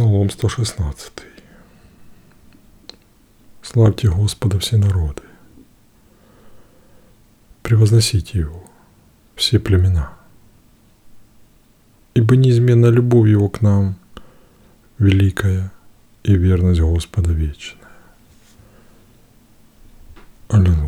Псалом 116. Славьте Господа все народы. Превозносите Его, все племена. Ибо неизменна любовь Его к нам, великая, и верность Господа вечная. Аллилуйя.